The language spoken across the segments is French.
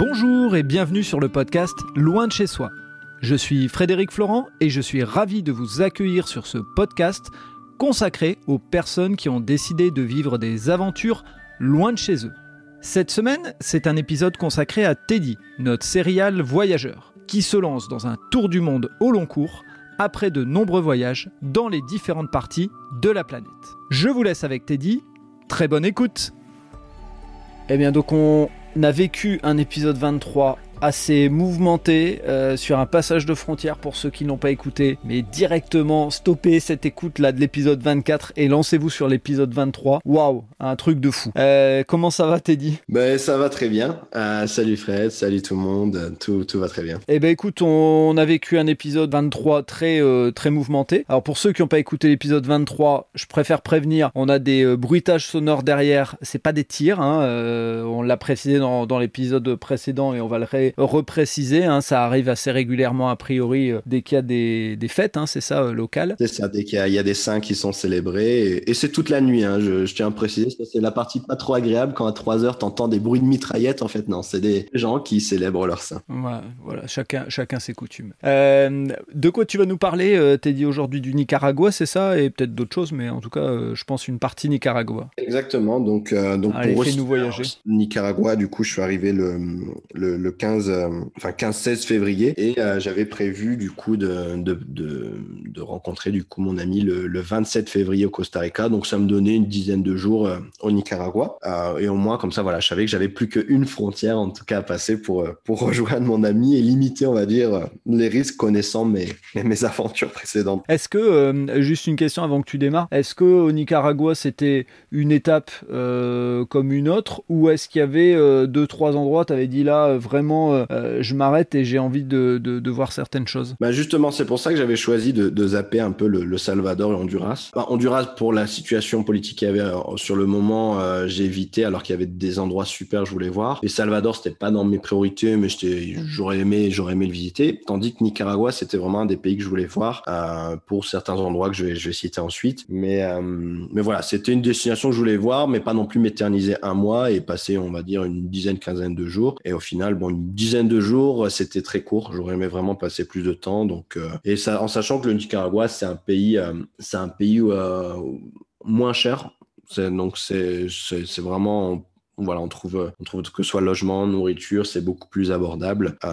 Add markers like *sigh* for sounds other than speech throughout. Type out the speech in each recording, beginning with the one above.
Bonjour et bienvenue sur le podcast Loin de chez soi. Je suis Frédéric Florent et je suis ravi de vous accueillir sur ce podcast consacré aux personnes qui ont décidé de vivre des aventures loin de chez eux. Cette semaine, c'est un épisode consacré à Teddy, notre serial voyageur, qui se lance dans un tour du monde au long cours après de nombreux voyages dans les différentes parties de la planète. Je vous laisse avec Teddy. Très bonne écoute. Eh bien donc on a vécu un épisode 23 assez mouvementé euh, sur un passage de frontière pour ceux qui n'ont pas écouté, mais directement stoppez cette écoute là de l'épisode 24 et lancez-vous sur l'épisode 23. Waouh, un truc de fou. Euh, comment ça va Teddy? Ben ça va très bien. Euh, salut Fred, salut tout le monde, tout, tout va très bien. Eh ben écoute, on, a vécu un épisode 23 très très mouvementé. Alors pour ceux qui n'ont pas écouté l'épisode 23, je préfère prévenir, on a des bruitages sonores derrière. C'est pas des tirs, hein, on l'a précisé dans, dans l'épisode précédent et on va le ré repréciser. Hein, ça arrive assez régulièrement, a priori, euh, dès qu'il y a des, fêtes, hein, c'est ça, euh, local C'est ça, dès qu'il y, a des saints qui sont célébrés. Et, c'est toute la nuit, hein, je, tiens à préciser. C'est la partie pas trop agréable quand à 3 heures, t'entends des bruits de mitraillettes. En fait, non, c'est des gens qui célèbrent leurs saints. voilà, chacun, chacun ses coutumes. Euh, de quoi tu vas nous parler T'es dit aujourd'hui du Nicaragua, c'est ça? Et peut-être d'autres choses, mais en tout cas, je pense une partie Nicaragua. Exactement. Donc, donc pour nous voyager. Nicaragua, du coup, je suis arrivé le, le, le 15 euh, enfin 15-16 février, et euh, j'avais prévu du coup de, de, de, rencontrer du coup mon ami le, 27 février au Costa Rica. Donc ça me donnait une dizaine de jours euh, au Nicaragua, et au moins comme ça, voilà, je savais que j'avais plus qu'une frontière en tout cas à passer pour pour rejoindre mon ami et limiter, on va dire, les risques connaissant mes mes aventures précédentes. Est-ce que juste une question avant que tu démarres, est-ce que au Nicaragua c'était une étape comme une autre, ou est-ce qu'il y avait deux trois endroits, tu avais dit là vraiment euh, je m'arrête et j'ai envie de, voir certaines choses. Bah justement, c'est pour ça que j'avais choisi de, zapper un peu le, Salvador et Honduras. Bah, Honduras, pour la situation politique qu'il y avait euh, sur le moment, euh, j'ai évité alors qu'il y avait des endroits super je voulais voir. Et Salvador, c'était pas dans mes priorités, mais j'aurais aimé, aimé le visiter. Tandis que Nicaragua, c'était vraiment un des pays que je voulais voir euh, pour certains endroits que je vais, je vais citer ensuite. Mais, mais voilà, c'était une destination que je voulais voir, mais pas non plus m'éterniser un mois et passer, on va dire, une dizaine, quinzaine de jours. Et au final, bon, une dizaine de jours, c'était très court. J'aurais aimé vraiment passer plus de temps. Donc, euh, et ça, en sachant que le Nicaragua, c'est un pays, euh, c'est un pays euh, moins cher. Donc, c'est vraiment voilà, on trouve, on trouve que ce soit logement, nourriture, c'est beaucoup plus abordable. Euh,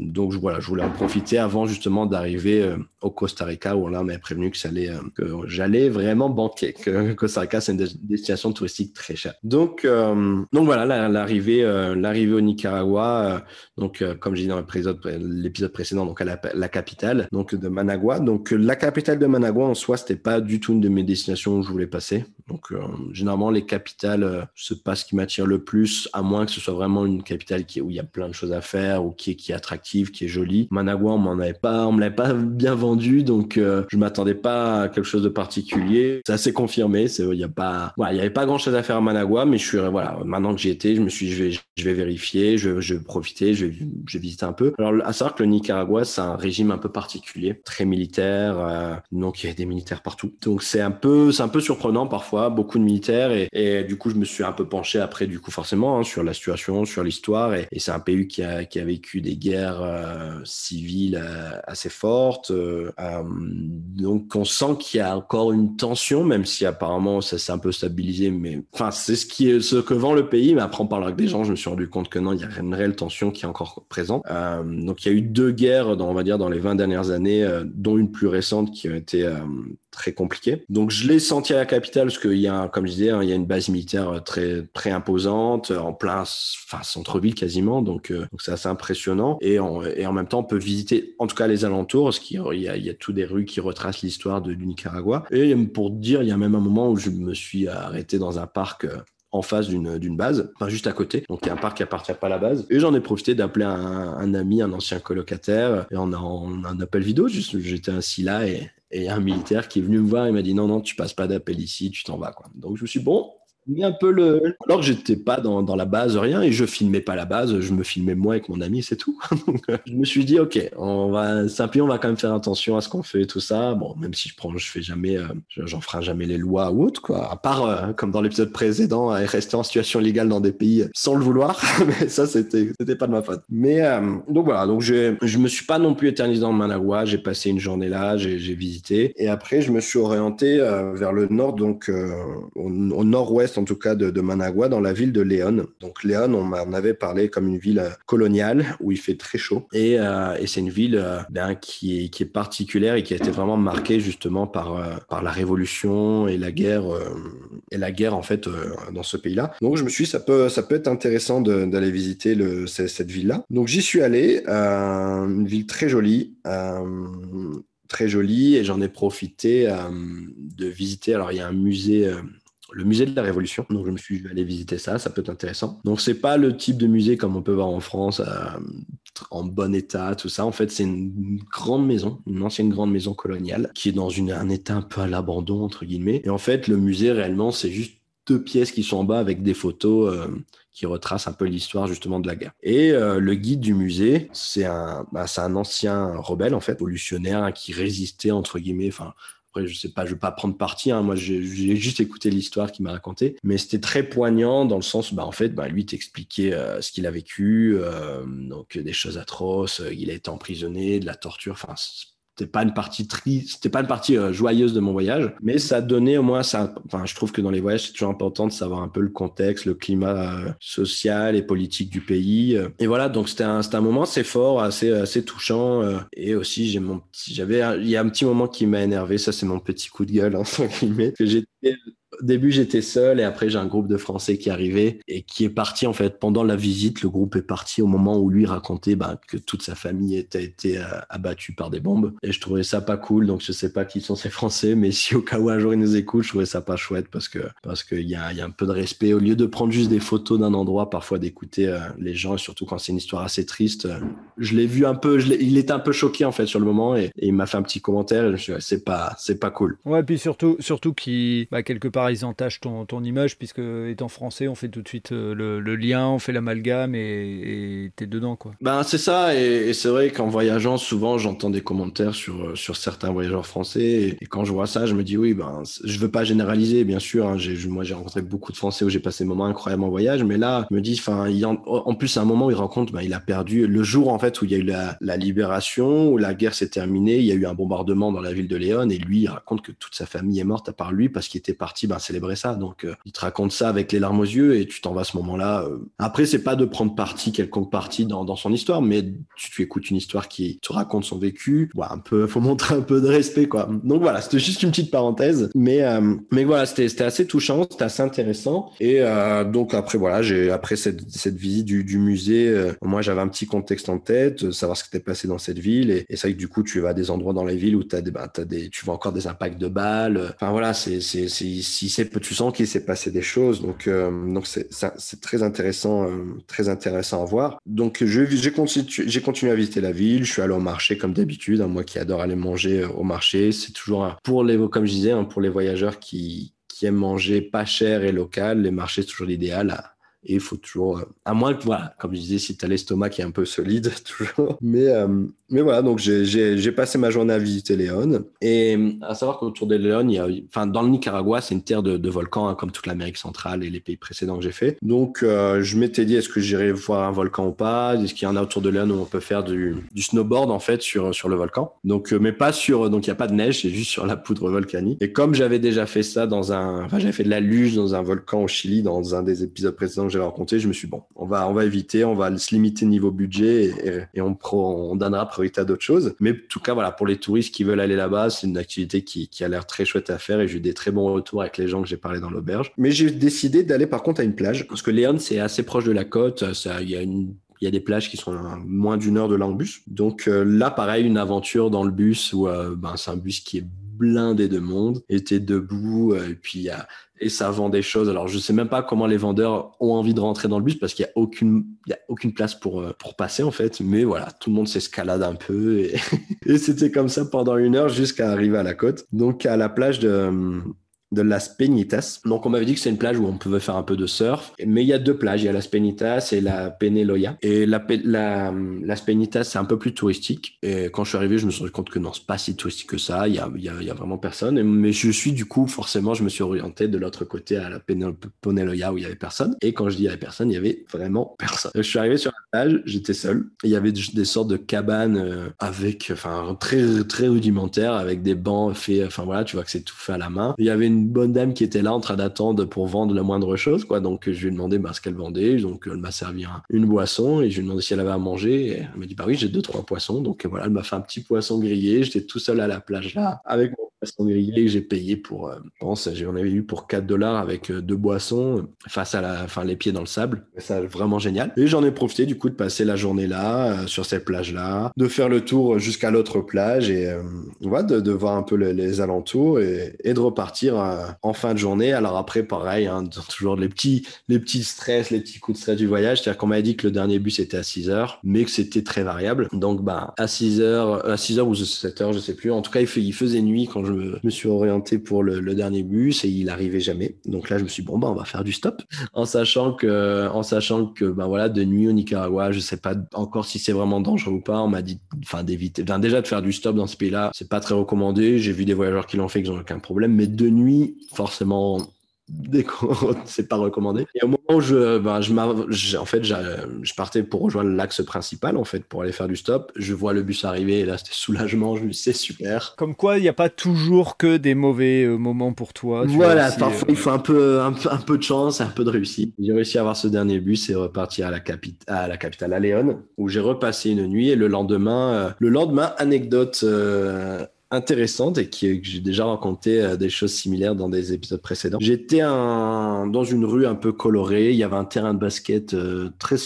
donc voilà, je voulais en profiter avant justement d'arriver euh, au Costa Rica où là on m'avait prévenu euh, que j'allais vraiment banquer, que Costa Rica c'est une destination touristique très chère. Donc, donc voilà, l'arrivée, l'arrivée au Nicaragua, donc comme j'ai dit dans l'épisode précédent, donc à la, capitale, donc de Managua. Donc la capitale de Managua en soi, c'était pas du tout une de mes destinations où je voulais passer. Donc généralement les capitales, c'est pas ce qui m'attire le plus, à moins que ce soit vraiment une capitale où il y a plein de choses à faire ou qui est, qui est attractive, qui est jolie. Managua, on m'en avait pas, on me l'avait pas *laughs* bien vendu, donc euh, je m'attendais pas à quelque chose de particulier. C'est assez confirmé, il y a pas, il y avait pas grand chose à faire à Managua, mais je suis, voilà, maintenant que j'y étais, je me suis, je vais, je vais vérifier, je, je vais profiter, je vais, je vais visiter un peu. Alors, à savoir que le Nicaragua, c'est un régime un peu particulier, très militaire, euh, donc il y a des militaires partout. Donc c'est un peu, c'est un peu surprenant parfois, beaucoup de militaires, et, et du coup, je me suis un peu penché après du coup forcément hein, sur la situation, sur l'histoire. Et, c'est un pays qui a, vécu des guerres euh, civiles euh, assez fortes. Euh, donc on sent qu'il y a encore une tension, même si apparemment ça s'est un peu stabilisé. Mais enfin c'est ce que vend le pays. Mais après on parle avec des gens, je me suis rendu compte que non, il y a une réelle tension qui est encore présente. donc il y a eu deux guerres, dans, on va dire dans les 20 dernières années, dont une plus récente qui a été très compliquée. Donc je l'ai senti à la capitale parce qu'il y a, comme je disais, hein, il y a une base militaire très très imposante en plein enfin, centre-ville quasiment, donc euh, c'est assez impressionnant. Et en, même temps, on peut visiter en tout cas les alentours, parce qu'il y a, il y a tout des rues qui retracent l'histoire du Nicaragua. Et pour dire, il y a même un moment où je me suis arrêté dans un parc euh, en face d'une base, enfin juste à côté. Donc il y a un parc qui appartient pas à la base. Et j'en ai profité d'appeler un, ami, un ancien colocataire, et on a, un appel vidéo. J'étais assis là et, un militaire qui est venu me voir et m'a dit non non tu passes pas d'appel ici, tu t'en vas quoi. Donc je me suis dit, bon un peu le. Alors que j'étais pas dans, dans, la base, rien, et je filmais pas la base, je me filmais moi avec mon ami, c'est tout. *laughs* Euh, je me suis dit, ok, on va, Saint-Pierre, on va quand même faire attention à ce qu'on fait et tout ça. Bon, même si je prends, je fais jamais, euh, j'en ferai jamais les lois ou autre, quoi. À part, euh, comme dans l'épisode précédent, rester en situation légale dans des pays sans le vouloir. *laughs* mais ça, c'était, c'était pas de ma faute. Mais, donc voilà, donc je, je me suis pas non plus éternisé dans Managua. J'ai passé une journée là, j'ai, visité. Et après, je me suis orienté vers le nord, donc au, au nord-ouest en tout cas de, Managua, dans la ville de Léon. Donc Léon, on m'en avait parlé comme une ville euh, coloniale où il fait très chaud. Et, euh, c'est une ville euh, ben, qui, est, particulière et qui a été vraiment marquée justement par, la révolution et la guerre, et la guerre en fait dans ce pays-là. Donc je me suis dit, ça peut, ça peut être intéressant d'aller visiter cette ville-là. Donc j'y suis allé, une ville très jolie très jolie et j'en ai profité de visiter. Alors, il y a un musée le musée de la Révolution. Donc je me suis allé visiter ça, ça peut être intéressant. Donc c'est pas le type de musée comme on peut voir en France, euh, en bon état, tout ça. En fait, c'est une grande maison, une ancienne grande maison coloniale qui est dans un état un peu à l'abandon entre guillemets. Et en fait, le musée réellement, c'est juste deux pièces qui sont en bas avec des photos. Euh, qui retracent un peu l'histoire justement de la guerre. Et euh, le guide du musée, c'est un, bah, c'est un ancien rebelle en fait, révolutionnaire qui résistait entre guillemets, enfin après, je sais pas, je vais pas prendre parti. Hein. Moi, j'ai juste écouté l'histoire qu'il m'a racontée, mais c'était très poignant dans le sens, bah en fait, bah lui t'expliquait euh, ce qu'il a vécu, euh, donc des choses atroces. Il a été emprisonné, de la torture. Enfin, c'était pas une partie triste, c'était pas une partie euh, joyeuse de mon voyage, mais ça donnait au moins ça. Enfin, je trouve que dans les voyages, c'est toujours important de savoir un peu le contexte, le climat euh, social et politique du pays. Euh. Et voilà, donc c'était un, un moment assez fort, assez, assez touchant. et aussi, j'ai mon petit, j'avais, il y a un petit moment qui m'a énervé. Ça, c'est mon petit coup de gueule, entre guillemets, que j'étais au début, j'étais seul et après, j'ai un groupe de Français qui est arrivé et qui est parti en fait pendant la visite. Le groupe est parti au moment où lui racontait bah, que toute sa famille était été euh, abattue par des bombes. Et je trouvais ça pas cool. Donc, je sais pas qui sont ces Français, mais si au cas où un jour ils nous écoutent, je trouvais ça pas chouette parce que parce qu'il y a, un peu de respect. Au lieu de prendre juste des photos d'un endroit, parfois d'écouter euh, les gens et surtout quand c'est une histoire assez triste. Euh, je l'ai vu un peu, il était un peu choqué en fait sur le moment et, il m'a fait un petit commentaire. Et je me suis dit, c'est pas, c'est pas cool. Ouais, puis surtout, surtout qui, bah, quelque part ils entachent ton, ton, image, puisque étant français, on fait tout de suite euh, le, lien, on fait l'amalgame et t'es dedans. Quoi. Ben, c'est ça, et, c'est vrai qu'en voyageant, souvent j'entends des commentaires sur, euh, sur certains voyageurs français, et, quand je vois ça, je me dis oui, ben, je veux pas généraliser, bien sûr. Hein, moi, j'ai rencontré beaucoup de Français où j'ai passé des moments incroyables en voyage, mais là, me dis, enfin, en, en, plus, à un moment où il raconte, ben, il a perdu le jour en fait où il y a eu la, la libération, où la guerre s'est terminée, il y a eu un bombardement dans la ville de Léon, et lui, il raconte que toute sa famille est morte à part lui parce qu'il était parti ben, célébrer ça. Donc, euh, il te raconte ça avec les larmes aux yeux et tu t'en vas à ce moment-là. Euh. Après, c'est pas de prendre parti, quelconque partie dans, son histoire, mais tu, écoutes une histoire qui te raconte son vécu. Voilà, un peu, faut montrer un peu de respect, quoi. Donc voilà, c'était juste une petite parenthèse. Mais, euh, mais voilà, c'était assez touchant, c'était assez intéressant. Et donc après, voilà, j'ai, après cette, cette visite du, du musée, moi, j'avais un petit contexte en tête, savoir ce qui était passé dans cette ville. Et, c'est vrai que du coup, tu vas à des endroits dans la ville où as des, bah, des, tu vois encore des impacts de balles. Enfin voilà, c'est, c'est, c'est tu sens qu'il s'est passé des choses. Donc, euh, donc c'est, c'est très intéressant, euh, très intéressant à voir. Donc, je, j'ai, continué, j'ai continué à visiter la ville. Je suis allé au marché comme d'habitude. Hein, moi qui adore aller manger euh, au marché, c'est toujours pour les, comme je disais, hein, pour les voyageurs qui, qui aiment manger pas cher et local, les marchés c'est toujours l'idéal. Et il faut toujours, à moins que, voilà, comme je disais, si tu as l'estomac qui est un peu solide, *laughs* toujours. Mais, mais voilà, donc j'ai passé ma journée à visiter Léon. Et euh, à savoir qu'autour de Léon, il y a, enfin, dans le Nicaragua, c'est une terre de, de volcans, hein, comme toute l'Amérique centrale et les pays précédents que j'ai fait. Donc, je m'étais dit, est-ce que j'irais voir un volcan ou pas? Est-ce qu'il y en a autour de Léon où on peut faire du, snowboard, en fait, sur, sur le volcan? Donc, mais pas sur, donc il n'y a pas de neige, c'est juste sur la poudre volcanique. Et comme j'avais déjà fait ça dans un, enfin, j'avais fait de la luge dans un volcan au Chili, dans un des épisodes précédents j'avais raconté, je me suis dit, bon, on va, on va éviter, on va se limiter niveau budget et, on, on donnera priorité d'autres choses. Mais en tout cas, voilà, pour les touristes qui veulent aller là-bas, c'est une activité qui, a l'air très chouette à faire et j'ai eu des très bons retours avec les gens que j'ai parlé dans l'auberge. Mais j'ai décidé d'aller par contre à une plage parce que Léon, c'est assez proche de la côte. Il y a une il y a des plages qui sont moins d'une heure de là en bus. Donc euh, là, pareil, une aventure dans le bus où euh, ben, c'est un bus qui est blindé de monde, était debout, euh, et puis a, et ça vend des choses. Alors, je sais même pas comment les vendeurs ont envie de rentrer dans le bus parce qu'il y a aucune, il y a aucune place pour, euh, pour passer, en fait. Mais voilà, tout le monde s'escalade un peu et, *laughs* et c'était comme ça pendant une heure jusqu'à arriver à la côte. Donc, à la plage de, de Las Peñitas. Donc on m'avait dit que c'est une plage où on pouvait faire un peu de surf, mais il y a deux plages, il y a Las Peñitas et la Peneloya. Et la, la Las Peñitas c'est un peu plus touristique. Et quand je suis arrivé, je me suis rendu compte que non, c'est pas si touristique que ça. Il y a, il y a, y a vraiment personne. Mais je suis du coup forcément, je me suis orienté de l'autre côté à la Peneloya où il y avait personne. Et quand je dis il y avait personne, il y avait vraiment personne. Je suis arrivé sur la plage, j'étais seul. Il y avait des sortes de cabanes euh, avec, enfin très très rudimentaires, avec des bancs faits. Enfin voilà, tu vois que c'est tout fait à la main. Il y avait une bonne dame qui était là en train d'attendre pour vendre la moindre chose, quoi. Donc, je lui ai demandé bah, ce qu'elle vendait. Donc, elle m'a servi une boisson et je lui ai demandé si elle avait à manger. Et elle m'a dit, bah oui, j'ai deux, trois poissons. Donc, voilà, elle m'a fait un petit poisson grillé. J'étais tout seul à la plage là, avec mon grillé que j'ai payé pour, euh, pense, j'en avais eu pour 4 dollars avec euh, deux boissons face à la, enfin, les pieds dans le sable. Ça, vraiment génial. Et j'en ai profité, du coup, de passer la journée là, euh, sur cette plage là, de faire le tour jusqu'à l'autre plage et, voilà, de, voir un peu les, alentours et, de repartir en fin de journée. Alors après, pareil, hein, toujours les petits, les petits stress, les petits coups de stress du voyage. C'est-à-dire qu'on m'a dit que le dernier bus était à 6 heures, mais que c'était très variable. Donc, bah, à 6 heures, à 6 heures ou 7 heures, je sais plus. En tout cas, il faisait nuit quand je me, suis orienté pour le, dernier bus et il arrivait jamais. Donc là, je me suis dit, bon, bah, on va faire du stop. En sachant que, en sachant que, bah, voilà, de nuit au Nicaragua, je sais pas encore si c'est vraiment dangereux ou pas. On m'a dit, enfin, d'éviter, déjà de faire du stop dans ce pays-là, c'est pas très recommandé. J'ai vu des voyageurs qui l'ont fait, qui n'ont aucun problème. Mais de nuit, forcément, *laughs* c'est pas recommandé. Et au moment où je, ben, je, en fait, je partais pour rejoindre l'axe principal, en fait, pour aller faire du stop. Je vois le bus arriver et là, c'était soulagement. Je me dis, c'est super. Comme quoi, il n'y a pas toujours que des mauvais euh, moments pour toi. Voilà, parfois, il faut un peu, un, peu de chance, un peu de réussite. J'ai réussi à avoir ce dernier bus et repartir à la, à la capitale, à Léon, où j'ai repassé une nuit et le lendemain, euh, le lendemain, anecdote euh, intéressante et qui, j'ai déjà raconté euh, des choses similaires dans des épisodes précédents. J'étais dans une rue un peu colorée, il y avait un terrain de basket euh, très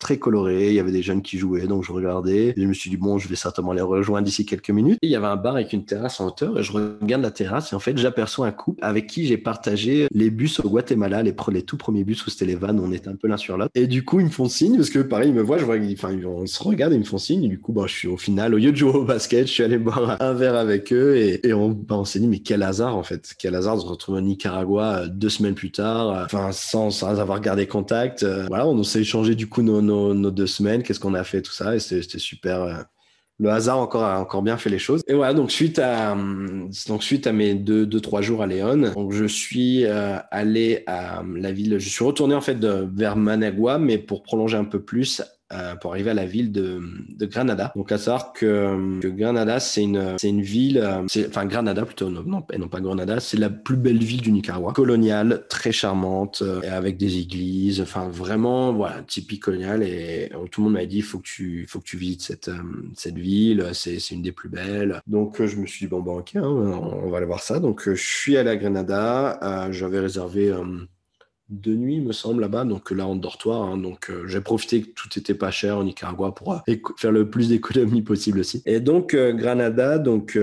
très coloré. Il y avait des jeunes qui jouaient, donc je regardais. Et je me suis dit, bon, je vais certainement les rejoindre d'ici quelques minutes. Et il y avait un bar avec une terrasse en hauteur et je regarde la terrasse et en fait, j'aperçois un couple avec qui j'ai partagé les bus au Guatemala, les, les tout premiers bus où c'était les vannes, on était un peu l'un sur l'autre. Et du coup, ils me font signe parce que pareil, ils me voient, je vois, enfin, on se regarde, ils me font signe. Et du coup, bah, je suis au final, au lieu de jouer au basket, je suis allé boire un verre avec eux et, et on, bah, on s'est dit, mais quel hasard en fait, quel hasard de se retrouver au Nicaragua euh, deux semaines plus tard, euh, enfin, sans, sans avoir gardé contact. Euh, voilà, on s'est échangé du coup nos, nos, nos deux semaines qu'est-ce qu'on a fait, tout ça. Et c'était super. Euh, le hasard encore a encore bien fait les choses. Et voilà, donc suite à donc suite à mes deux deux trois jours à Léon, donc je suis euh, allé à la ville. Je suis retourné en fait vers Managua, mais pour prolonger un peu plus euh, pour arriver à la ville de, de Granada. Donc à savoir que, que Granada, c'est une, c'est une ville, euh, enfin Granada plutôt, non, non, non pas Granada, c'est la plus belle ville du Nicaragua, coloniale, très charmante, euh, avec des églises, enfin vraiment, voilà, typique coloniale. Et tout le monde m'a dit, faut que tu, faut que tu visites cette, cette ville, c'est, c'est une des plus belles. Donc je me suis dit, bon, bon ok, hein, on va aller voir ça. Donc je suis allé à Granada, j'avais réservé de nuit, me semble, là-bas. Donc là, en dortoir. Hein. donc euh, j'ai profité que tout était pas cher au Nicaragua pour euh, faire le plus d'économies possible aussi. Et donc, euh, Granada, donc,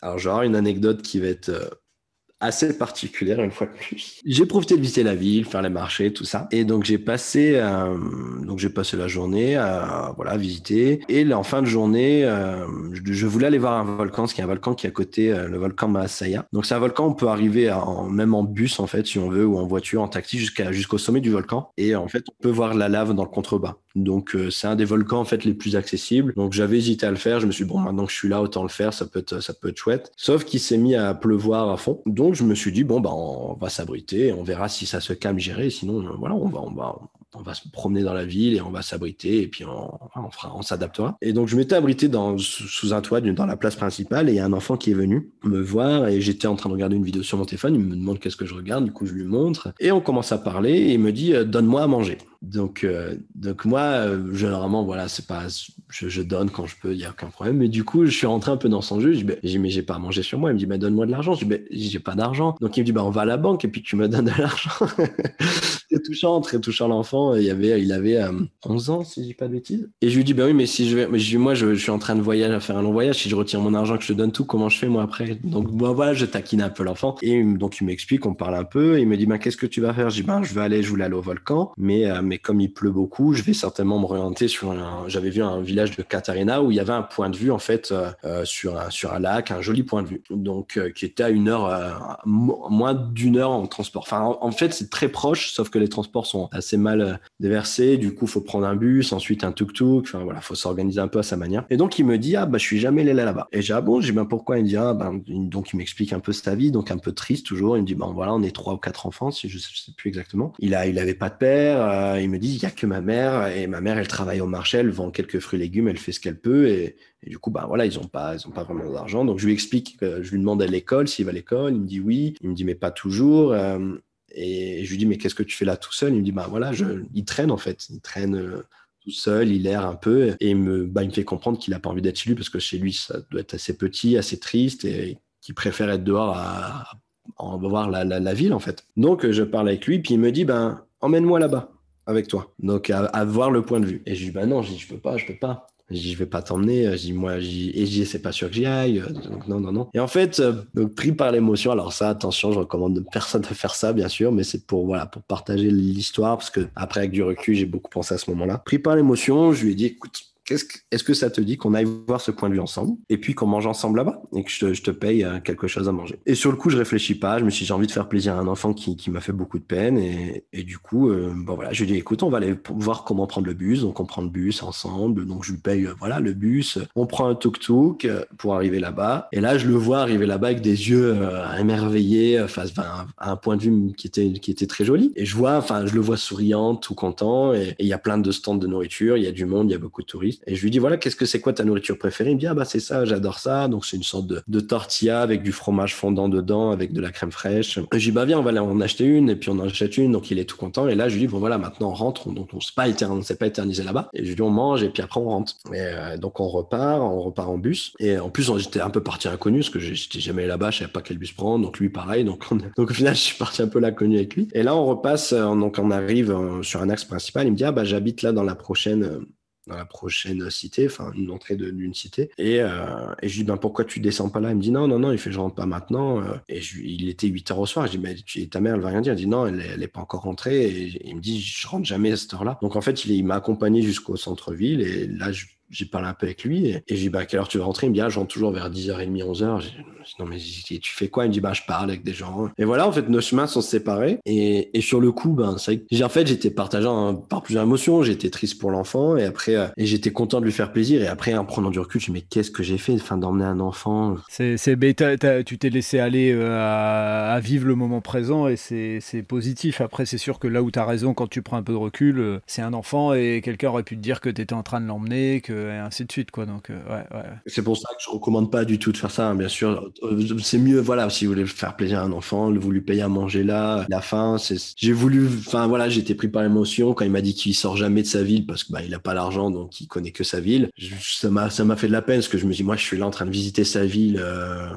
alors genre une anecdote qui va être assez particulière une fois de plus. J'ai profité de visiter la ville, faire les marchés, tout ça. Et donc j'ai passé, euh, donc j'ai passé la journée à voilà visiter. Et en fin de journée, euh, je, voulais aller voir un volcan, qu'il y a un volcan qui est à côté, euh, le volcan Maasaya. Donc c'est un volcan, on peut arriver même en bus en fait, si on veut, ou en voiture, en taxi, jusqu'à jusqu'au sommet du volcan. Et en fait, on peut voir la lave dans le contrebas. Donc c'est un des volcans en fait les plus accessibles. Donc j'avais hésité à le faire. Je me suis dit, bon maintenant que je suis là, autant le faire. Ça peut ça peut être chouette. Sauf qu'il s'est mis à pleuvoir à fond. Donc je me suis dit, bon, bah, on va s'abriter, on verra si ça se calme, gérer. Sinon, euh, voilà, on va, on va, on va se promener dans la ville et on va s'abriter et puis on, on, on s'adaptera. Et donc, je m'étais abrité dans, sous un toit dans la place principale et il y a un enfant qui est venu me voir et j'étais en train de regarder une vidéo sur mon téléphone. Il me demande qu'est-ce que je regarde. Du coup, je lui montre et on commence à parler et il me dit, euh, donne-moi à manger. Donc, euh, donc moi, euh, généralement, voilà, c'est pas, je, donne quand je peux, il y a aucun problème. Mais du coup, je suis rentré un peu dans son jeu. Je dis, ben, mais j'ai pas à manger sur moi. Il me dit, bah, donne-moi de l'argent. Je dis, ben, j'ai pas d'argent. Donc il me dit, bah, on va à la banque et puis tu me *laughs* donnes de l'argent. *laughs* c'est touchant, très touchant l'enfant. Il avait, il avait 11 euh, ans, si je dis pas de bêtises. Et je lui dis, bah oui, mais si je vais, mais je moi, je, suis en train de voyager, à faire un long voyage. Si je retire mon argent, que je te donne tout, comment je fais moi après? Donc moi, voilà, je taquine un peu l'enfant. Et donc il m'explique, on parle un peu. Il me dit, bah, qu'est-ce que tu vas faire? Je dis, ben, je vais aller, je voulais aller au volcan, mais mais comme il pleut beaucoup, je vais certainement me orienter sur un. J'avais vu un village de Catarina où il y avait un point de vue en fait sur un sur un lac, un joli point de vue, donc qui était à une heure, moins d'une heure en transport. Enfin, en, fait, c'est très proche, sauf que les transports sont assez mal déversés. Du coup, faut prendre un bus, ensuite un tuk-tuk. Enfin voilà, faut s'organiser un peu à sa manière. Et donc il me dit ah bah je suis jamais allé là-bas. Et j'ai ah bon, j'ai ben pourquoi? Il me dit ah ben donc il m'explique un peu sa vie, donc un peu triste toujours. Il me dit ben voilà, on est trois ou quatre enfants, si je, sais plus exactement. Il a il avait pas de père. Euh, il me dit il y a que ma mère et ma mère elle travaille au marché, elle vend quelques fruits et légumes, elle fait ce qu'elle peut et, du coup, bah voilà, ils ont pas, ils ont pas vraiment d'argent. Donc je lui explique, que je lui demande à l'école s'il va à l'école. Il me dit oui. Il me dit mais pas toujours. Euh, et je lui dis mais qu'est-ce que tu fais là tout seul? Il me dit bah voilà, il traîne en fait, il traîne euh, tout seul, il erre un peu et il me, bah, il me fait comprendre qu'il n'a pas envie d'être chez lui parce que chez lui, ça doit être assez petit, assez triste et qu'il préfère être dehors à, à voir la, la, ville en fait. Donc je parle avec lui, puis il me dit ben emmène-moi là-bas avec toi. Donc à, voir le point de vue. Et je dis ben non, je dis je peux pas, je peux pas. Je dis, je vais pas t'emmener. Je dis, moi, et je dis, c'est pas sûr que j'y aille. Donc, non, non, non. Et en fait, euh, pris par l'émotion, alors ça, attention, je recommande personne de faire ça, bien sûr, mais c'est pour, voilà, pour partager l'histoire, parce que après, avec du recul, j'ai beaucoup pensé à ce moment-là. Pris par l'émotion, je lui ai dit, écoute, est-ce que ça te dit qu'on aille voir ce point de vue ensemble et puis qu'on mange ensemble là-bas et que je te, paye euh, quelque chose à manger? Et sur le coup, je réfléchis pas. Je me suis dit, j'ai envie de faire plaisir à un enfant qui, m'a fait beaucoup de peine. Et, du coup, euh, voilà, je lui ai dit, écoute, on va aller voir comment prendre le bus. Donc, on prend le bus ensemble. Donc, je lui paye euh, voilà, le bus. On prend un tuk-tuk pour arriver là-bas. Et là, je le vois arriver là-bas avec des yeux émerveillés face à un point de vue qui était, qui était très joli. Et je vois, enfin, je le vois souriant, tout content. Et il y a plein de stands de nourriture. Il y a du monde, il y a beaucoup de touristes. Et je lui dis, voilà, qu'est-ce que c'est quoi ta nourriture préférée? Il me dit, ah bah c'est ça, j'adore ça. Donc c'est une sorte de, tortilla avec du fromage fondant dedans, avec de la crème fraîche. Et je lui dis, bah viens, on va en acheter une. Et puis on en achète une. Donc il est tout content. Et là, je lui dis, bon voilà, maintenant on rentre. Donc on ne s'est pas éternisé là-bas. Et je lui dis, on mange et puis après on rentre. Et euh, donc on repart, on repart en bus. Et en plus, j'étais un peu parti inconnu parce que j'étais jamais là-bas, je savais pas quel bus prendre. Donc lui, pareil. Donc, donc au final, *laughs* je suis parti un peu l'inconnu avec lui. Et là, on repasse, euh, donc on arrive euh, sur un axe principal. Il me dit, ah bah j'habite là dans la prochaine dans la prochaine cité, enfin une entrée d'une cité. Et, euh, et, je lui dis, ben, pourquoi tu descends pas là? Il me dit, non, non, non, il fait, je rentre pas maintenant. Euh. Et je, il était 8 heures au soir. Je dis, mais ta mère, elle va rien dire. Elle dit, non, elle, elle est pas encore rentrée. Et il me dit, je rentre jamais à cette heure-là. Donc en fait, il, il m'a accompagné jusqu'au centre-ville. Et là, je, j'ai parlé un peu avec lui et, j'ai dit bah, à quelle heure tu vas rentrer? Il me dit ah, je rentre toujours vers 10h30, 11h. J'ai dit non mais tu fais quoi? Il me dit bah je parle avec des gens. Et voilà, en fait nos chemins sont séparés et, et sur le coup ben c'est en fait j'étais partageant par plusieurs émotions. J'étais triste pour l'enfant et après euh, et j'étais content de lui faire plaisir et après en prenant du recul je me mais qu'est-ce que j'ai fait enfin d'emmener un enfant? C'est c'est tu t'es laissé aller euh, à, vivre le moment présent et c'est positif. Après c'est sûr que là où tu as raison quand tu prends un peu de recul, euh, c'est un enfant et quelqu'un aurait pu te dire que tu étais en train de l'emmener que et ainsi de suite. Euh. C'est pour ça que je recommande pas du tout de faire ça, hein, bien sûr. Euh, c'est mieux, voilà, si vous voulez faire plaisir à un enfant, vous lui payez à manger là, la fin. J'ai voulu, enfin voilà, j'étais pris par l'émotion quand il m'a dit qu'il sort jamais de sa ville parce que bah, il a pas l'argent, donc il connaît que sa ville. ça m'a, ça m'a fait de la peine parce que je me dis, moi, je suis là en train de visiter sa ville euh,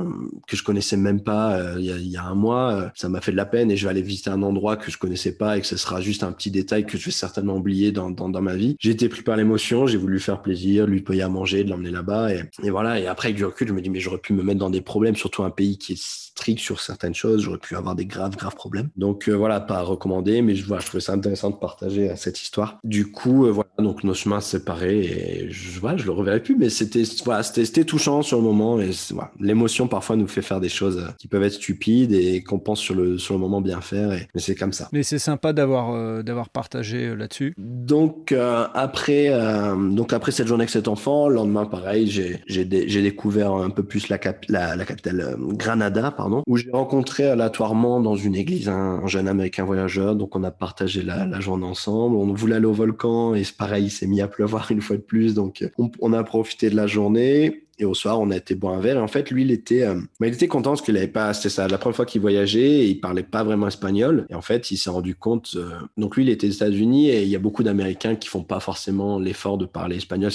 que je connaissais même pas il y, a, un mois. ça m'a fait de la peine et je vais aller visiter un endroit que je connaissais pas et que ce sera juste un petit détail que je vais certainement oublier dans, dans, dans ma vie. J'ai été pris par l'émotion, j'ai voulu faire plaisir lui payer à manger, de l'emmener là-bas. Et, et, voilà. Et après, avec du recul, je me dis, mais j'aurais pu me mettre dans des problèmes, surtout un pays qui est strict sur certaines choses. J'aurais pu avoir des graves, graves problèmes. Donc euh, voilà, pas à recommander, mais je, voilà, je trouvais ça intéressant de partager euh, cette histoire. Du coup, euh, voilà, donc nos chemins séparés et je, voilà, je le reverrai plus, mais c'était voilà, c'était touchant sur le moment. Et voilà, l'émotion parfois nous fait faire des choses qui peuvent être stupides et qu'on pense sur le, sur le moment bien faire. Et, mais c'est comme ça. Mais c'est sympa d'avoir d'avoir partagé là-dessus. Donc après, donc après cette journée avec cet enfant, le lendemain pareil, j'ai découvert un peu plus la, capitale Granada, pardon où j'ai rencontré aléatoirement dans une église un, jeune américain voyageur. Donc on a partagé la, journée ensemble. On voulait aller au volcan et pareil, il s'est mis à pleuvoir *laughs* une fois de plus. Donc on, a profité de la journée. Et au soir, on a été boire un verre. Et en fait, lui, il était, euh, il était content parce qu'il avait pas, c'était ça, la première fois qu'il voyageait et il parlait pas vraiment espagnol. Et en fait, il s'est rendu compte. Euh, donc lui, il était aux États-Unis et il y a beaucoup d'Américains qui font pas forcément l'effort de parler espagnol.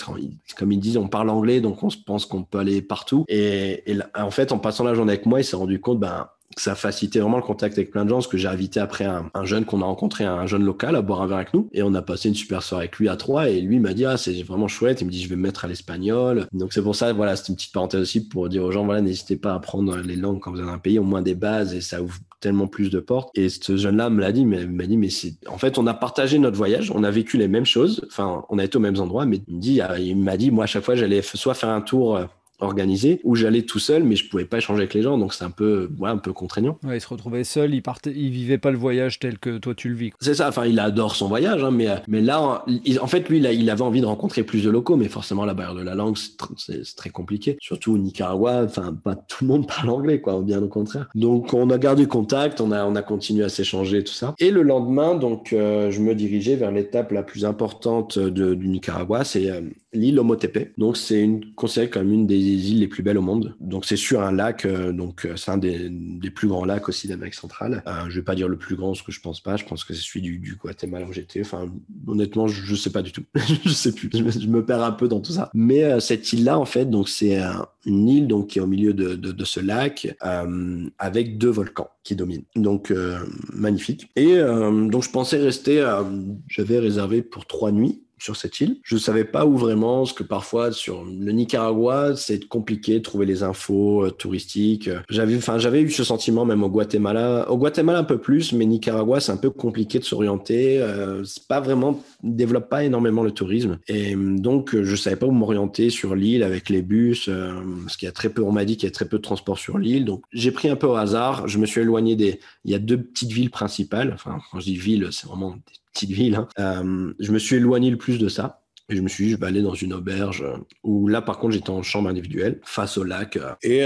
Comme ils disent, on parle anglais, donc on se pense qu'on peut aller partout. Et, et, en fait, en passant la journée avec moi, il s'est rendu compte, ben, ça a facilité vraiment le contact avec plein de gens, parce que j'ai invité après un, jeune qu'on a rencontré, un jeune local, à boire un verre avec nous, et on a passé une super soirée avec lui à trois, et lui m'a dit, ah, c'est vraiment chouette, il me dit, je vais me mettre à l'espagnol. Donc c'est pour ça, voilà, c'est une petite parenthèse aussi pour dire aux gens, voilà, n'hésitez pas à apprendre les langues quand vous êtes dans un pays, au moins des bases, et ça ouvre tellement plus de portes. Et ce jeune-là me l'a dit, mais m'a dit, mais c'est, en fait, on a partagé notre voyage, on a vécu les mêmes choses, enfin, on a été aux mêmes endroits, mais il il m'a dit, moi, à chaque fois, j'allais soit faire un tour euh, organisé où j'allais tout seul mais je pouvais pas échanger avec les gens donc c'est un peu ouais, un peu contraignant. Ouais, il se retrouvait seul il partait il vivait pas le voyage tel que toi tu le vis c'est ça enfin il adore son voyage hein, mais mais là en fait lui il, il, avait envie de rencontrer plus de locaux mais forcément la barrière de la langue c'est très compliqué. Surtout au Nicaragua enfin pas tout le monde *laughs* parle anglais quoi bien au contraire. Donc on a gardé contact on a on a continué à s'échanger tout ça. Et le lendemain donc euh, je me dirigeais vers l'étape la plus importante de, du Nicaragua c'est euh, l'île Omotepe. Donc c'est une considérée comme une des îles les plus belles au monde. Donc c'est sur un lac, euh, donc euh, c'est un des, plus grands lacs aussi d'Amérique centrale. Euh, je vais pas dire le plus grand, ce que je pense pas. Je pense que c'est celui du, Guatemala où j'étais. Enfin, honnêtement, je, sais pas du tout. *laughs* je sais plus. Je me, perds un peu dans tout ça. Mais cette île-là, en fait, donc c'est une île donc qui est au milieu de, ce lac avec deux volcans qui dominent. Donc magnifique. Et donc je pensais rester. J'avais réservé pour trois nuits sur cette île. Je ne savais pas où vraiment, parce que parfois sur le Nicaragua, c'est compliqué de trouver les infos euh, touristiques. J'avais, enfin, j'avais eu ce sentiment même au Guatemala. Au Guatemala un peu plus, mais Nicaragua, c'est un peu compliqué de s'orienter. Euh, c'est pas vraiment, développe pas énormément le tourisme. Et donc, je savais pas où m'orienter sur l'île avec les bus, euh, parce qu'il y a très peu, on m'a dit qu'il y a très peu de transport sur l'île. Donc, j'ai pris un peu au hasard. Je me suis éloigné des, il y a deux petites villes principales. Enfin, quand je dis ville, c'est vraiment des petite ville. Hein. Euh, je me suis éloigné le plus de ça. Et je me suis dit, je vais aller dans une auberge euh, où là, par contre, j'étais en chambre individuelle face au lac. Euh, et,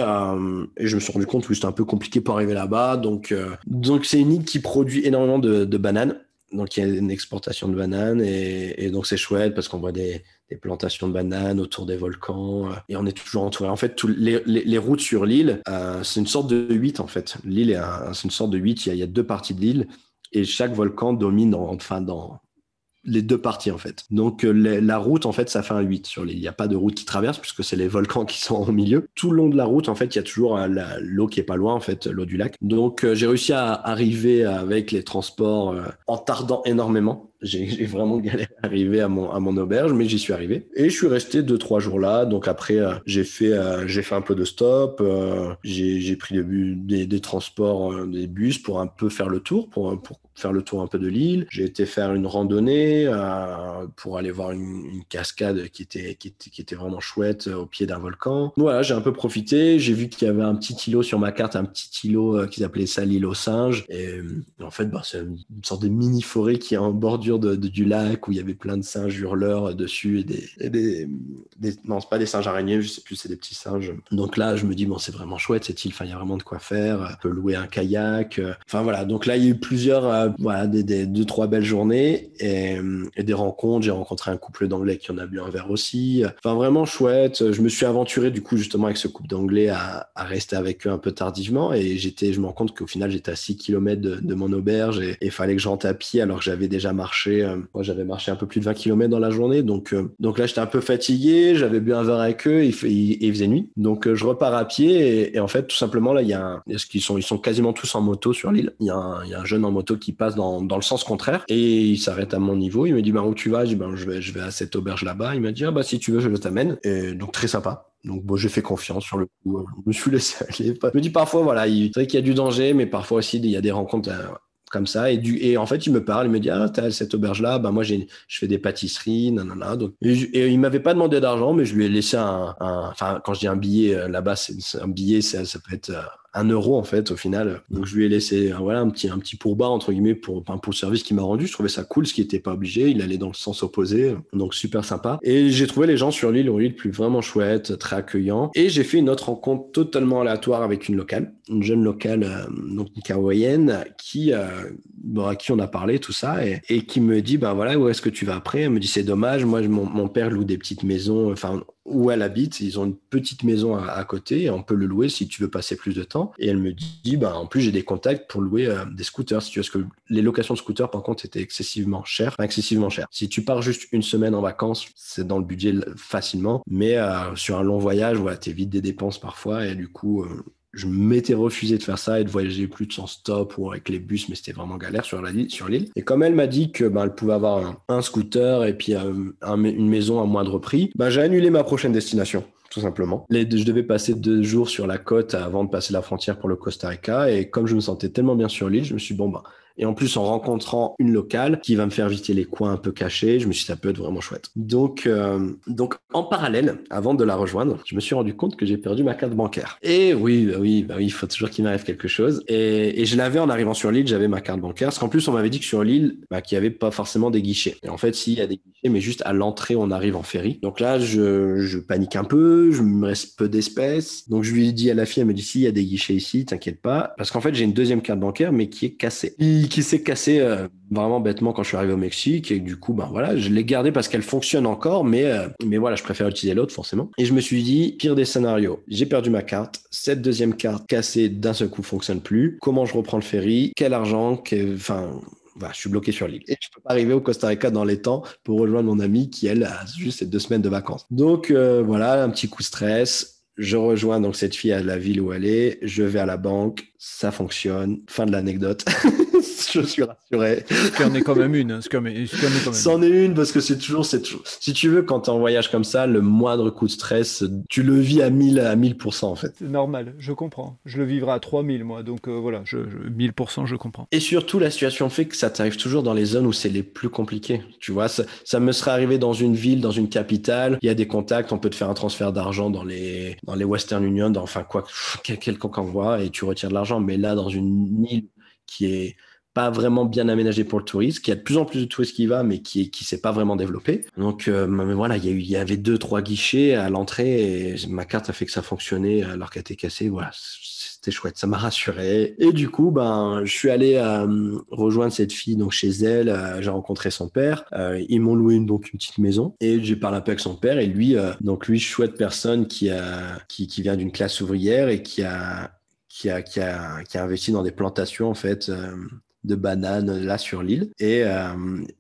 je me suis rendu compte que c'était un peu compliqué pour arriver là-bas. Donc, donc c'est une île qui produit énormément de, bananes. Donc, il y a une exportation de bananes. Et, donc, c'est chouette parce qu'on voit des, plantations de bananes autour des volcans. Et on est toujours entouré. En fait, tous les, routes sur l'île, c'est une sorte de 8, en fait. L'île, est c'est une sorte de 8. Il y a, il y a deux parties de l'île et chaque volcan domine enfin dans les deux parties en fait. Donc euh, la route en fait ça fait un 8 sur l'île. Il n'y a pas de route qui traverse puisque c'est les volcans qui sont au milieu. Tout le long de la route en fait il y a toujours euh, l'eau qui est pas loin en fait, l'eau du lac. Donc euh, j'ai réussi à arriver avec les transports en tardant énormément. J'ai vraiment galéré à arriver à mon, auberge, mais j'y suis arrivé. Et je suis resté deux, trois jours là. Donc après, j'ai fait, j'ai fait un peu de stop. j'ai pris des, des, transports, des bus pour un peu faire le tour, pour, pour faire le tour un peu de l'île. J'ai été faire une randonnée euh, pour aller voir une, cascade qui était, qui était, vraiment chouette euh, au pied d'un volcan. Voilà, j'ai un peu profité. J'ai vu qu'il y avait un petit îlot sur ma carte, un petit îlot euh, qu'ils appelaient ça l'île aux singes. Et en fait, bah, c'est une sorte de mini forêt qui est en bordure de, du lac où il y avait plein de singes hurleurs dessus et des, et des, des non, c'est pas des singes araignées, je sais plus, c'est des petits singes. Donc là, je me dis, bon, c'est vraiment chouette cette île. Il y a vraiment de quoi faire. On peut louer un kayak. Enfin voilà. Donc là, il y a eu plusieurs voilà, des, deux, trois belles journées et, des rencontres. J'ai rencontré un couple d'anglais qui en a bu un verre aussi. Enfin, vraiment chouette. Je me suis aventuré, du coup, justement, avec ce couple d'anglais à, rester avec eux un peu tardivement et j'étais, je me rends compte qu'au final, j'étais à 6 km de, mon auberge et il fallait que je rentre à pied alors que j'avais déjà marché. Euh, moi, j'avais marché un peu plus de 20 km dans la journée. Donc, euh, donc là, j'étais un peu fatigué. J'avais bu un verre avec eux et il, faisait nuit. Donc, euh, je repars à pied et, en fait, tout simplement, là, il y a un, ils sont, ils sont quasiment tous en moto sur l'île. Il, il y a un jeune en moto qui passe dans, dans le sens contraire et il s'arrête à mon niveau. Il me dit, bah, où tu vas? Je dis, ben, je, vais, je vais à cette auberge là-bas. Il m'a dit, ah, bah, si tu veux, je t'amène. Et donc, très sympa. Donc, bon, j'ai fait confiance sur le coup. Je me suis laissé *laughs* aller. Je me dis parfois, voilà, il, vrai qu'il y a du danger, mais parfois aussi, il y a des rencontres euh, comme ça. Et, du, et en fait, il me parle, il me dit Ah, t'as cette auberge-là, bah, moi, j'ai, je fais des pâtisseries, nanana. Donc, et, il m'avait pas demandé d'argent, mais je lui ai laissé un. Enfin, quand je dis un billet, euh, là-bas, c'est, un billet, ça, ça peut être euh, un euro en fait au final. Donc je lui ai laissé voilà un petit un petit pourboire entre guillemets pour pour le service qu'il m'a rendu. Je trouvais ça cool, ce qui était pas obligé. Il allait dans le sens opposé, donc super sympa. Et j'ai trouvé les gens sur l'île au plus vraiment chouette, très accueillant. Et j'ai fait une autre rencontre totalement aléatoire avec une locale, une jeune locale euh, donc qui euh, à qui on a parlé tout ça et, qui me dit ben voilà où est-ce que tu vas après? Elle me dit c'est dommage, moi mon, mon père loue des petites maisons, enfin où elle habite. Ils ont une petite maison à, côté et on peut le louer si tu veux passer plus de temps. Et elle me dit, bah, en plus, j'ai des contacts pour louer euh, des scooters. Si tu veux, parce que les locations de scooters, par contre, étaient excessivement chères. excessivement chères. Si tu pars juste une semaine en vacances, c'est dans le budget facilement. Mais euh, sur un long voyage, voilà, t'évites des dépenses parfois. Et du coup, euh, je m'étais refusé de faire ça et de voyager plus de sans stop ou avec les bus, mais c'était vraiment galère sur l'île. Et comme elle m'a dit que ben, elle pouvait avoir un, scooter et puis euh, une maison à moindre prix, ben, j'ai annulé ma prochaine destination tout simplement. je devais passer deux jours sur la côte avant de passer la frontière pour le Costa Rica. Et comme je me sentais tellement bien sur l'île, je me suis dit, bon, bah, et en plus, en rencontrant une locale qui va me faire visiter les coins un peu cachés, je me suis dit, ça peut être vraiment chouette. Donc, euh, donc en parallèle, avant de la rejoindre, je me suis rendu compte que j'ai perdu ma carte bancaire. Et oui, bah oui, bah oui, il faut toujours qu'il m'arrive quelque chose. Et, je l'avais en arrivant sur l'île, j'avais ma carte bancaire. Parce qu'en plus, on m'avait dit que sur l'île, bah, qu'il n'y avait pas forcément des guichets. Et en fait, s'il y a des guichets, mais juste à l'entrée, on arrive en ferry. Donc là, je, panique un peu, je me reste peu d'espèces. Donc je lui dit à la fille, elle me dit, si, il y a des guichets ici, t'inquiète pas. Parce qu'en fait, j'ai une deuxième carte bancaire, mais qui est cassée qui s'est cassé euh, vraiment bêtement quand je suis arrivé au Mexique et du coup ben voilà je l'ai gardé parce qu'elle fonctionne encore mais euh, mais voilà je préfère utiliser l'autre forcément et je me suis dit pire des scénarios j'ai perdu ma carte cette deuxième carte cassée d'un seul coup fonctionne plus comment je reprends le ferry? Quel argent? Enfin je suis bloqué sur l'île. Et je peux pas arriver au Costa Rica dans les temps pour rejoindre mon ami qui, elle, a juste ses deux semaines de vacances. Donc, euh, voilà, un petit coup de stress. Je rejoins donc cette fille à la ville où elle est. Je vais à la banque. Ça fonctionne. Fin de l'anecdote. *laughs* je suis rassuré. Ce en est quand même une. Ce C'en est une parce que c'est toujours, c'est si tu veux, quand tu es en voyage comme ça, le moindre coup de stress, tu le vis à 1000, à 1000% en fait. C'est normal, je comprends. Je le vivrai à 3000 moi, donc euh, voilà, je, 1000% je comprends. Et surtout, la situation fait que ça t'arrive toujours dans les zones où c'est les plus compliqués. Tu vois, ça, ça, me serait arrivé dans une ville, dans une capitale, il y a des contacts, on peut te faire un transfert d'argent dans les, dans les Western Union, dans, enfin quoi, quelconque envoie et tu retires de l'argent. Mais là, dans une île qui est pas vraiment bien aménagé pour le tourisme, qui a de plus en plus de touristes qui y va, mais qui qui s'est pas vraiment développé. Donc euh, voilà, il y, avait deux trois guichets à l'entrée et ma carte a fait que ça fonctionnait alors qu'elle était cassée. Voilà, c'était chouette, ça m'a rassuré. Et du coup, ben, je suis allé euh, rejoindre cette fille donc chez elle. Euh, j'ai rencontré son père. ils m'ont loué une, donc une petite maison et j'ai parlé un peu avec son père. Et lui, donc lui, chouette personne qui a qui vient d'une classe ouvrière et qui a qui a, qui a, investi dans des plantations en fait de bananes là sur l'île. Et euh,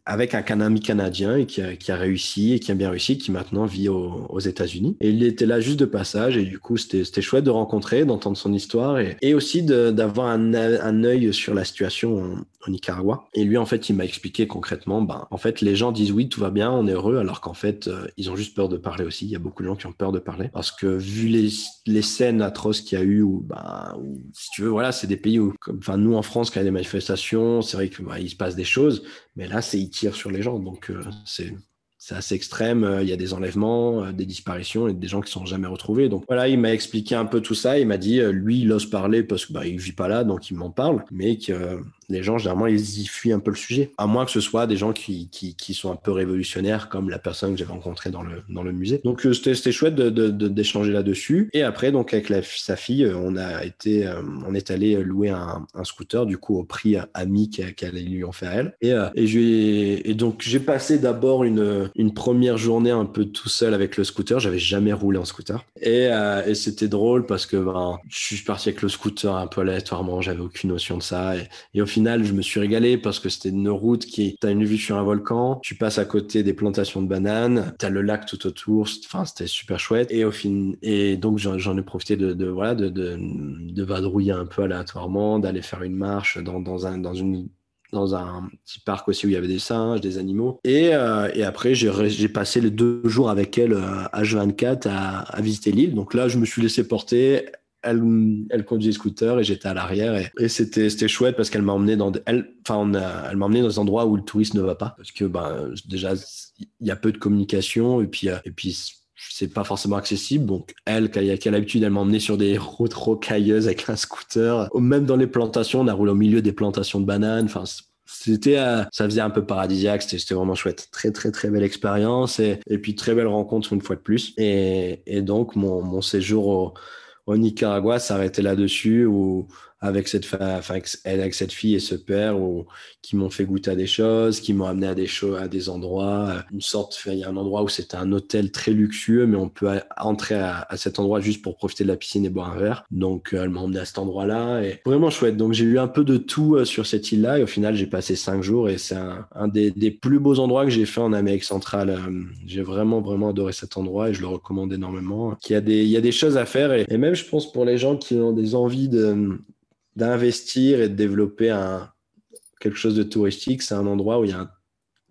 avec un ami canadien et qui, a, qui, a, réussi et qui a bien réussi qui maintenant vit aux, États-Unis. Et il était là juste de passage et du coup c'était chouette de rencontrer d'entendre son histoire et, et aussi d'avoir un, un œil sur la situation Nicaragua et lui en fait il m'a expliqué concrètement ben en fait les gens disent oui tout va bien on est heureux alors qu'en fait euh, ils ont juste peur de parler aussi il y a beaucoup de gens qui ont peur de parler parce que vu les, les scènes atroces qu'il y a eu ou ben si tu veux voilà c'est des pays où enfin nous en France quand il y a des manifestations c'est vrai qu'il bah, se passe des choses, mais là, c'est ils tirent sur les gens, donc euh, c'est c'est assez extrême. Euh, il y a des enlèvements, des disparitions et des gens qui sont jamais retrouvés. Donc voilà, il m'a expliqué un peu tout ça. Il m'a dit, lui, il ose parler parce que bah, il vit pas là, donc il m'en parle, mais que les gens, généralement, ils y fuient un peu le sujet. À moins que ce soit des gens qui, qui, qui sont un peu révolutionnaires, comme la personne que j'avais rencontrée dans le, dans le musée. Donc, euh, c'était chouette d'échanger de, de, là-dessus. Et après, donc, avec sa fille, euh, on a été, euh, on est allé louer un, scooter, du coup, au prix ami qu'elle lui en faire elle. Et, et, et donc, j'ai passé d'abord une, une première journée un peu tout seul avec le scooter. J'avais jamais roulé en scooter. Et, et c'était drôle parce que ben, je suis parti avec le scooter un peu aléatoirement. J'avais aucune notion de ça. Et, et au final, final, je me suis régalé parce que c'était une route qui, t'as une vue sur un volcan, tu passes à côté des plantations de bananes, t'as le lac tout autour, enfin, c'était super chouette. Et au fin, et donc, j'en ai profité de, voilà, de, de, vadrouiller un peu aléatoirement, d'aller faire une marche dans, un, dans une, dans un petit parc aussi où il y avait des singes, des animaux. Et, euh, après, j'ai passé les deux jours avec elle H24 euh, à, à visiter l'île. Donc là, je me suis laissé porter elle, elle conduisait scooter et j'étais à l'arrière et, c'était chouette parce qu'elle m'a emmené dans elle enfin elle m'a emmené dans des endroits où le touriste ne va pas parce que ben déjà il y a peu de communication et puis et puis c'est pas forcément accessible. Donc elle qui a, l'habitude elle m'a emmené sur des *laughs* routes rocailleuses avec un scooter. Même dans les plantations on a roulé au milieu des plantations de bananes. Enfin c'était ça faisait un peu paradisiaque. C'était vraiment chouette. Très très très belle expérience et, puis très belle rencontre une fois de plus. Et, et donc mon, mon séjour au, au Nicaragua s'arrêter là-dessus ou avec cette, avec cette fille et ce père ou, qui m'ont fait goûter à des choses, qui m'ont amené à des choses, à des endroits, euh, une sorte, il y a un endroit où c'était un hôtel très luxueux, mais on peut entrer à, cet endroit juste pour profiter de la piscine et boire un verre. Donc, euh, elle m'a emmené à cet endroit-là et vraiment chouette. Donc, j'ai eu un peu de tout euh, sur cette île-là et au final, j'ai passé cinq jours et c'est un, des, plus beaux endroits que j'ai fait en Amérique centrale. J'ai vraiment, vraiment adoré cet endroit et je le recommande énormément. Il y a des, il y a des choses à faire et même, je pense, pour les gens qui ont des envies de, d'investir et de développer un, quelque chose de touristique, c'est un endroit où il y a un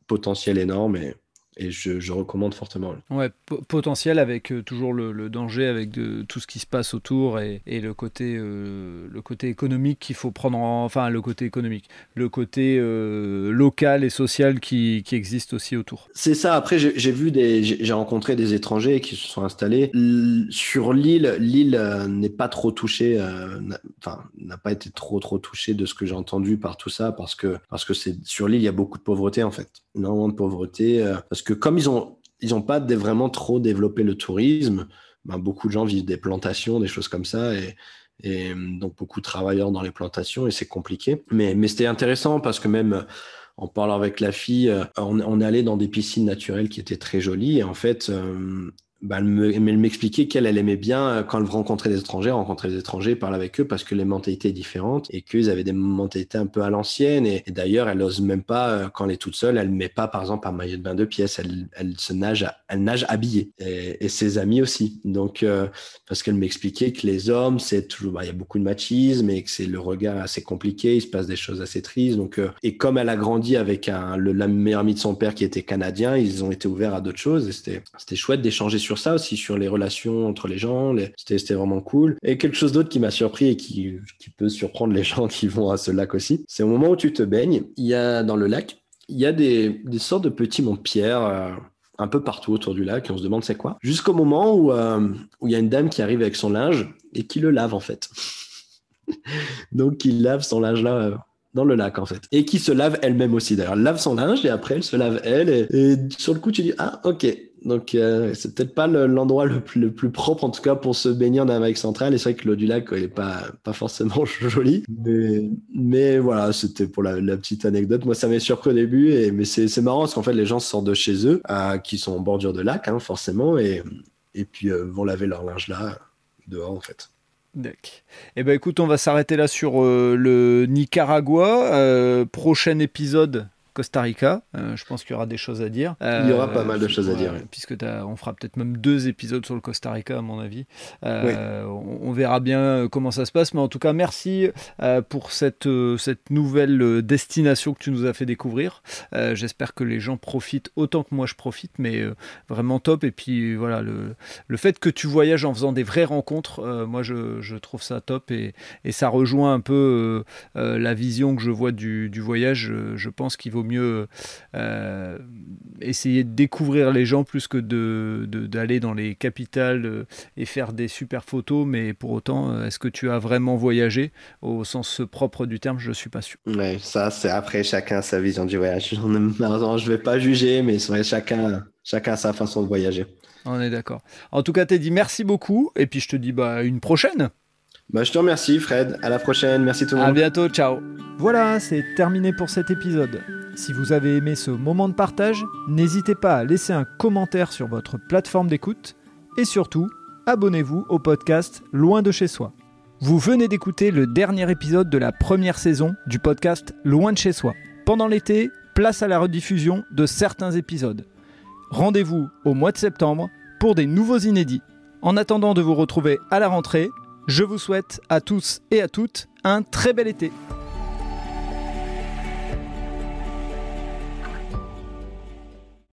potentiel énorme et, et je, recommande fortement. Ouais, potentiel avec euh, toujours le, danger avec de, tout ce qui se passe autour et, le côté euh, le côté économique qu'il faut prendre en, enfin le côté économique, le côté euh, local et social qui, qui, existe aussi autour. C'est ça. Après, j'ai vu des, j'ai rencontré des étrangers qui se sont installés sur l'île. L'île n'est pas trop touchée, enfin n'a pas été trop trop touchée de ce que j'ai entendu par tout ça parce que parce que c'est sur l'île il y a beaucoup de pauvreté en fait, énormément de pauvreté parce que comme ils ont ils ont pas vraiment trop développé le tourisme, ben, beaucoup de gens vivent des plantations, des choses comme ça, et, donc beaucoup de travailleurs dans les plantations, et c'est compliqué. Mais, mais c'était intéressant parce que même en parlant avec la fille, on, on, est allé dans des piscines naturelles qui étaient très jolies, et en fait, euh, bah, elle m'expliquait qu'elle elle aimait bien euh, quand elle rencontrait des étrangers, rencontrer des étrangers, parler avec eux parce que les mentalités différentes et qu'ils avaient des mentalités un peu à l'ancienne. Et, d'ailleurs, elle n'ose même pas, euh, quand elle est toute seule, elle met pas, par exemple, un maillot de bain de pièces. Elle, nage, habillée et, ses amis aussi. Donc, euh, parce qu'elle m'expliquait que les hommes, bah, il y a beaucoup de machisme et que c'est le regard assez compliqué. Il se passe des choses assez tristes. Donc, et comme elle a grandi avec la meilleure amie de son père qui était canadien, ils ont été ouverts à d'autres choses et c'était, chouette d'échanger ça aussi, sur les relations entre les gens. C'était vraiment cool. Et quelque chose d'autre qui m'a surpris et qui, qui peut surprendre les *laughs* gens qui vont à ce lac aussi, c'est au moment où tu te baignes, il y a dans le lac, il y a des, des sortes de petits monts de pierre. Euh, un peu partout autour du lac et on se demande c'est quoi. Jusqu'au moment où, euh, où il y a une dame qui arrive avec son linge et qui le lave en fait. *laughs* Donc il lave son linge là euh, dans le lac en fait. Et qui se lave elle-même aussi d'ailleurs. Elle lave son linge et après elle se lave elle. Et, et sur le coup tu dis ah ok donc, euh, c'est peut-être pas l'endroit le, plus propre, en tout cas, pour se baigner en Amérique centrale. Et c'est vrai que l'eau du lac, elle est pas, pas forcément *laughs* jolie. Mais, mais voilà, c'était pour la, petite anecdote. Moi, ça m'a surpris au début. Mais c'est marrant parce qu'en fait, les gens sortent de chez eux, euh, qui sont en bordure de lac, hein, forcément, et, et puis euh, vont laver leur linge là, dehors, en fait. D'accord. Eh ben écoute, on va s'arrêter là sur le Nicaragua. prochain épisode, Costa Rica. Euh, je pense qu'il y aura des choses à dire. Il y aura pas mal de choses à dire. Puisque on fera peut-être même deux épisodes sur le Costa Rica, à mon avis. Euh, on, verra bien euh, comment ça se passe. Mais en tout cas, merci pour cette, cette nouvelle destination que tu nous as fait découvrir. J'espère que les gens profitent autant que moi je profite, mais vraiment top. Et puis voilà, le, le fait que tu voyages en faisant des vraies rencontres, moi je, je, trouve ça top et, et ça rejoint un peu la vision que je vois du, du voyage. Je pense qu'il vaut mieux euh, essayer de découvrir les gens plus que d'aller de, dans les capitales euh, et faire des super photos. Mais pour autant, euh, est-ce que tu as vraiment voyagé au sens propre du terme? Je ne suis pas sûr. Ouais, ça, c'est après chacun sa vision du voyage. Je ne vais pas juger, mais c'est chacun, chacun a sa façon de voyager. On est d'accord. En tout cas, Teddy, merci beaucoup. Et puis je te dis bah, une prochaine. Bah, je te remercie, Fred. À la prochaine. Merci tout le monde. À bientôt. Ciao. Voilà, c'est terminé pour cet épisode. Si vous avez aimé ce moment de partage, n'hésitez pas à laisser un commentaire sur votre plateforme d'écoute et surtout, abonnez-vous au podcast Loin de chez soi. Vous venez d'écouter le dernier épisode de la première saison du podcast Loin de chez soi. Pendant l'été, place à la rediffusion de certains épisodes. Rendez-vous au mois de septembre pour des nouveaux inédits. En attendant de vous retrouver à la rentrée, je vous souhaite à tous et à toutes un très bel été.